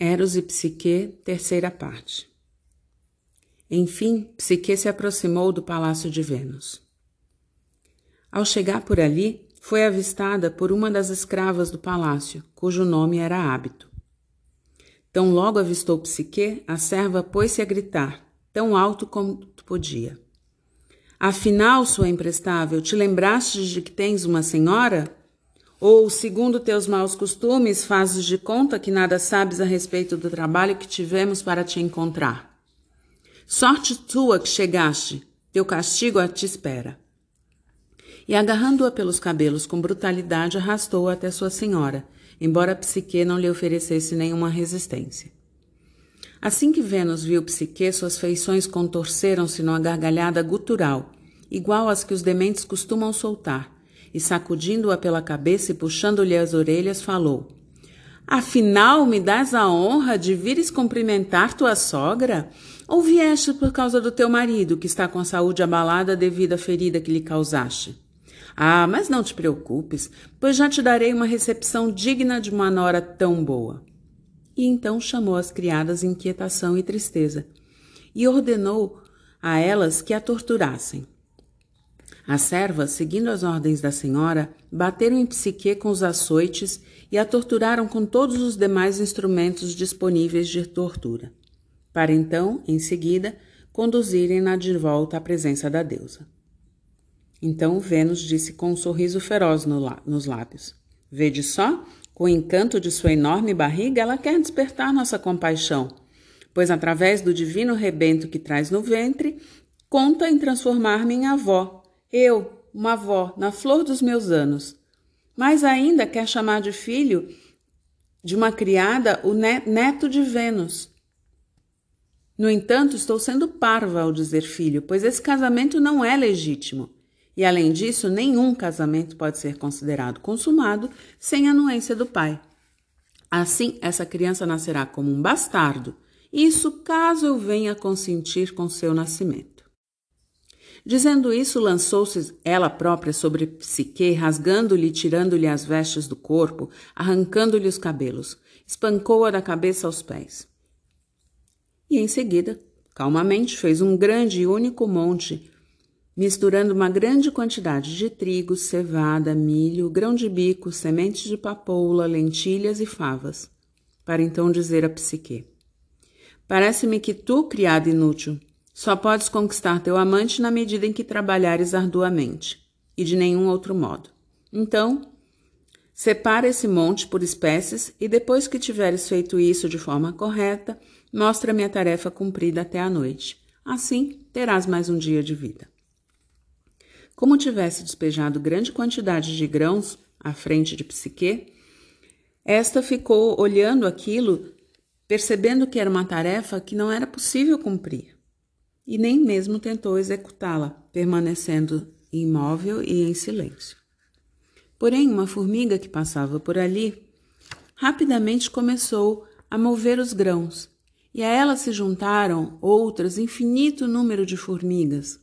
Eros e Psique, terceira parte. Enfim, Psique se aproximou do palácio de Vênus. Ao chegar por ali, foi avistada por uma das escravas do palácio, cujo nome era Hábito. Tão logo avistou Psique, a serva pôs-se a gritar, tão alto quanto podia. Afinal, sua imprestável, te lembraste de que tens uma senhora? Ou, segundo teus maus costumes, fazes de conta que nada sabes a respeito do trabalho que tivemos para te encontrar? Sorte tua que chegaste, teu castigo a te espera. E agarrando-a pelos cabelos com brutalidade, arrastou-a até sua senhora, embora Psique não lhe oferecesse nenhuma resistência. Assim que Vênus viu Psique, suas feições contorceram-se numa gargalhada gutural, igual às que os dementes costumam soltar, e sacudindo-a pela cabeça e puxando-lhe as orelhas, falou: Afinal, me dás a honra de vires cumprimentar tua sogra? Ou vieste por causa do teu marido, que está com a saúde abalada devido à ferida que lhe causaste? Ah, mas não te preocupes, pois já te darei uma recepção digna de uma nora tão boa. E então chamou as criadas inquietação e tristeza, e ordenou a elas que a torturassem. As servas, seguindo as ordens da senhora, bateram em Psique com os açoites e a torturaram com todos os demais instrumentos disponíveis de tortura, para então, em seguida, conduzirem-na de volta à presença da deusa. Então Vênus disse com um sorriso feroz no nos lábios: Vede só, com o encanto de sua enorme barriga, ela quer despertar nossa compaixão, pois através do divino rebento que traz no ventre, conta em transformar-me em avó eu, uma avó, na flor dos meus anos. Mais ainda quer chamar de filho de uma criada o neto de Vênus. No entanto, estou sendo parva ao dizer filho, pois esse casamento não é legítimo. E além disso, nenhum casamento pode ser considerado consumado sem anuência do pai. Assim, essa criança nascerá como um bastardo, isso caso eu venha consentir com seu nascimento. Dizendo isso, lançou-se ela própria sobre Psique, rasgando-lhe e tirando-lhe as vestes do corpo, arrancando-lhe os cabelos. Espancou-a da cabeça aos pés. E em seguida, calmamente, fez um grande e único monte, misturando uma grande quantidade de trigo, cevada, milho, grão de bico, sementes de papoula, lentilhas e favas, para então dizer a Psique: Parece-me que tu, criada inútil, só podes conquistar teu amante na medida em que trabalhares arduamente, e de nenhum outro modo. Então, separa esse monte por espécies e depois que tiveres feito isso de forma correta, mostra-me a tarefa cumprida até a noite. Assim, terás mais um dia de vida. Como tivesse despejado grande quantidade de grãos à frente de Psique, esta ficou olhando aquilo, percebendo que era uma tarefa que não era possível cumprir e nem mesmo tentou executá-la, permanecendo imóvel e em silêncio. Porém, uma formiga que passava por ali rapidamente começou a mover os grãos, e a ela se juntaram outras infinito número de formigas,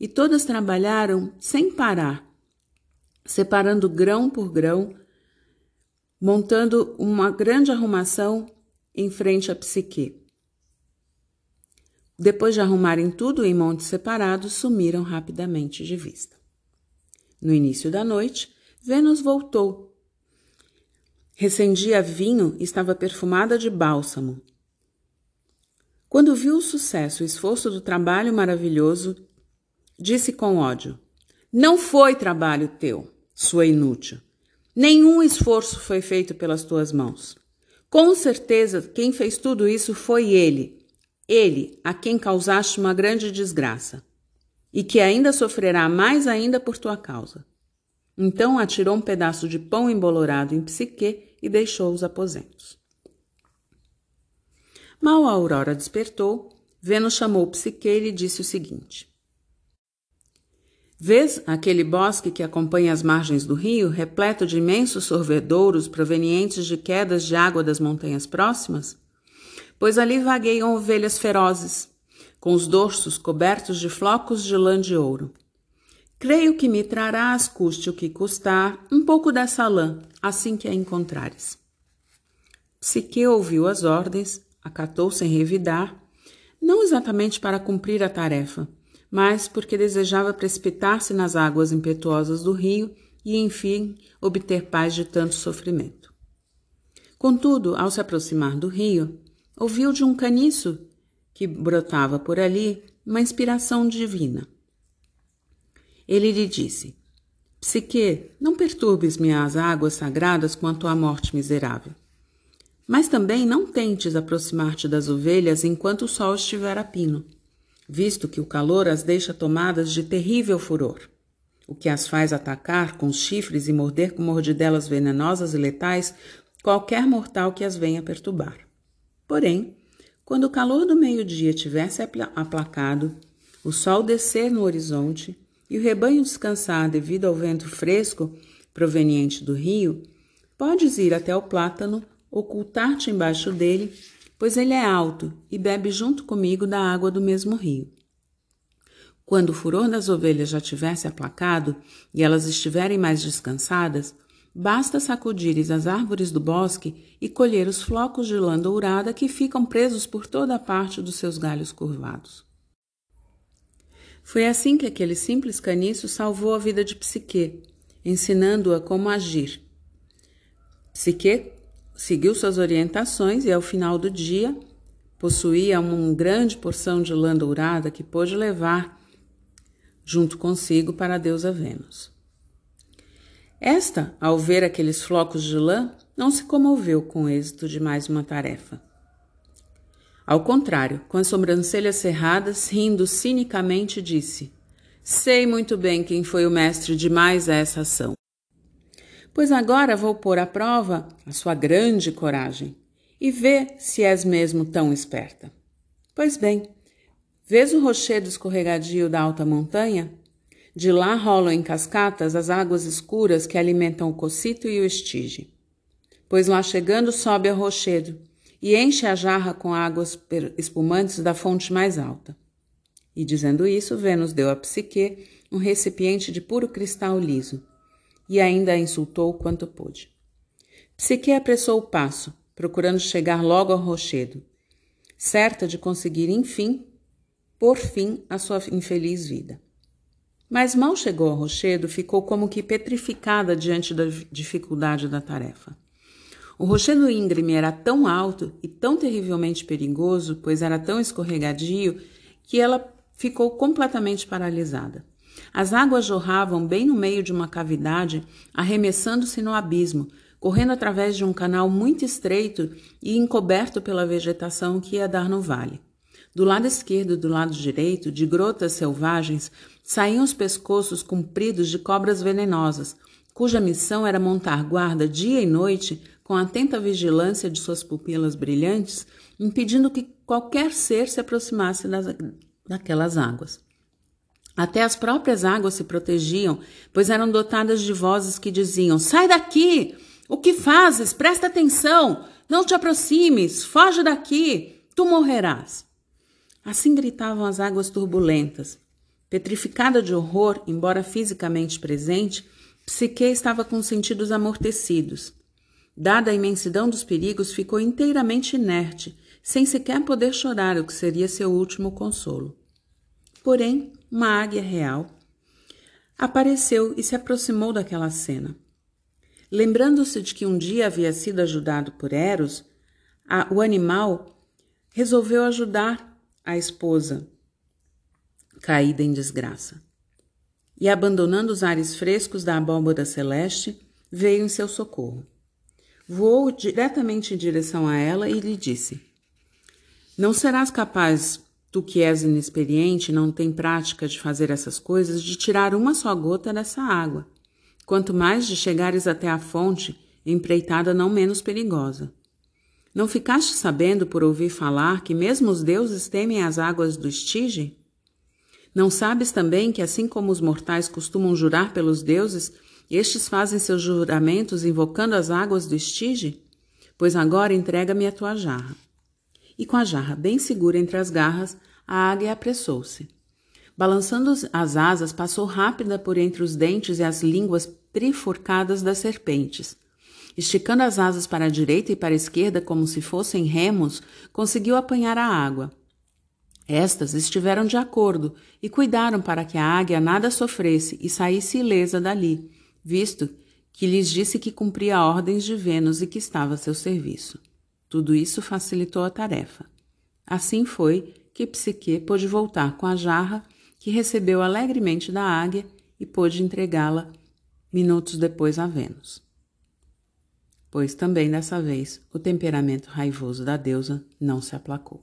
e todas trabalharam sem parar, separando grão por grão, montando uma grande arrumação em frente à psique. Depois de arrumarem tudo em montes separados, sumiram rapidamente de vista. No início da noite, Vênus voltou. Recendia vinho e estava perfumada de bálsamo. Quando viu o sucesso e esforço do trabalho maravilhoso, disse com ódio: Não foi trabalho teu, sua inútil. Nenhum esforço foi feito pelas tuas mãos. Com certeza, quem fez tudo isso foi ele, ele a quem causaste uma grande desgraça, e que ainda sofrerá mais ainda por tua causa. Então atirou um pedaço de pão embolorado em Psique e deixou os aposentos. Mal a aurora despertou, Vênus chamou Psique e lhe disse o seguinte: Vês aquele bosque que acompanha as margens do rio, repleto de imensos sorvedouros provenientes de quedas de água das montanhas próximas? Pois ali vagueiam ovelhas ferozes, com os dorsos cobertos de flocos de lã de ouro. Creio que me trarás, custe o que custar, um pouco dessa lã, assim que a encontrares. Psique ouviu as ordens, acatou sem revidar, não exatamente para cumprir a tarefa, mas porque desejava precipitar-se nas águas impetuosas do rio e, enfim, obter paz de tanto sofrimento. Contudo, ao se aproximar do rio, ouviu de um caniço que brotava por ali uma inspiração divina. Ele lhe disse: Psique, não perturbes minhas águas sagradas com a tua morte miserável. Mas também não tentes aproximar-te das ovelhas enquanto o sol estiver a pino, visto que o calor as deixa tomadas de terrível furor, o que as faz atacar com chifres e morder com mordidelas venenosas e letais qualquer mortal que as venha perturbar. Porém, quando o calor do meio-dia tivesse aplacado, o sol descer no horizonte e o rebanho descansar devido ao vento fresco proveniente do rio, podes ir até o plátano ocultar-te embaixo dele, pois ele é alto e bebe junto comigo da água do mesmo rio. Quando o furor das ovelhas já tivesse aplacado e elas estiverem mais descansadas, basta sacudires as árvores do bosque e colher os flocos de lã dourada que ficam presos por toda a parte dos seus galhos curvados. Foi assim que aquele simples caniço salvou a vida de Psique, ensinando-a como agir. Psique seguiu suas orientações e, ao final do dia, possuía uma grande porção de lã dourada que pôde levar junto consigo para a deusa Vênus. Esta, ao ver aqueles flocos de lã, não se comoveu com o êxito de mais uma tarefa. Ao contrário, com as sobrancelhas cerradas, rindo cinicamente, disse: Sei muito bem quem foi o mestre de mais essa ação pois agora vou pôr à prova a sua grande coragem e ver se és mesmo tão esperta. Pois bem, vês o rochedo escorregadio da alta montanha? De lá rolam em cascatas as águas escuras que alimentam o cocito e o estige. Pois lá chegando sobe ao rochedo e enche a jarra com águas espumantes da fonte mais alta. E dizendo isso, Vênus deu a Psique um recipiente de puro cristal liso e ainda a insultou quanto pôde. Psique apressou o passo, procurando chegar logo ao rochedo, certa de conseguir, enfim, por fim, a sua infeliz vida. Mas mal chegou ao rochedo, ficou como que petrificada diante da dificuldade da tarefa. O rochedo íngreme era tão alto e tão terrivelmente perigoso, pois era tão escorregadio, que ela ficou completamente paralisada. As águas jorravam bem no meio de uma cavidade, arremessando-se no abismo, correndo através de um canal muito estreito e encoberto pela vegetação que ia dar no vale. Do lado esquerdo e do lado direito, de grotas selvagens, saíam os pescoços compridos de cobras venenosas, cuja missão era montar guarda dia e noite com atenta vigilância de suas pupilas brilhantes, impedindo que qualquer ser se aproximasse das, daquelas águas. Até as próprias águas se protegiam, pois eram dotadas de vozes que diziam: Sai daqui! O que fazes? Presta atenção! Não te aproximes! Foge daqui! Tu morrerás! Assim gritavam as águas turbulentas. Petrificada de horror, embora fisicamente presente, Psique estava com os sentidos amortecidos. Dada a imensidão dos perigos, ficou inteiramente inerte, sem sequer poder chorar, o que seria seu último consolo. Porém, uma águia real, apareceu e se aproximou daquela cena. Lembrando-se de que um dia havia sido ajudado por Eros, a, o animal resolveu ajudar a esposa caída em desgraça. E abandonando os ares frescos da abóbora celeste, veio em seu socorro. Voou diretamente em direção a ela e lhe disse: Não serás capaz tu que és inexperiente não tem prática de fazer essas coisas, de tirar uma só gota dessa água, quanto mais de chegares até a fonte, empreitada não menos perigosa. Não ficaste sabendo por ouvir falar que mesmo os deuses temem as águas do Estige? Não sabes também que, assim como os mortais costumam jurar pelos deuses, estes fazem seus juramentos invocando as águas do Estige? Pois agora entrega-me a tua jarra e com a jarra bem segura entre as garras, a águia apressou-se. Balançando as asas, passou rápida por entre os dentes e as línguas trifurcadas das serpentes. Esticando as asas para a direita e para a esquerda como se fossem remos, conseguiu apanhar a água. Estas estiveram de acordo e cuidaram para que a águia nada sofresse e saísse ilesa dali, visto que lhes disse que cumpria ordens de Vênus e que estava a seu serviço. Tudo isso facilitou a tarefa. Assim foi que Psique pôde voltar com a jarra que recebeu alegremente da águia e pôde entregá-la minutos depois a Vênus. Pois também dessa vez o temperamento raivoso da deusa não se aplacou.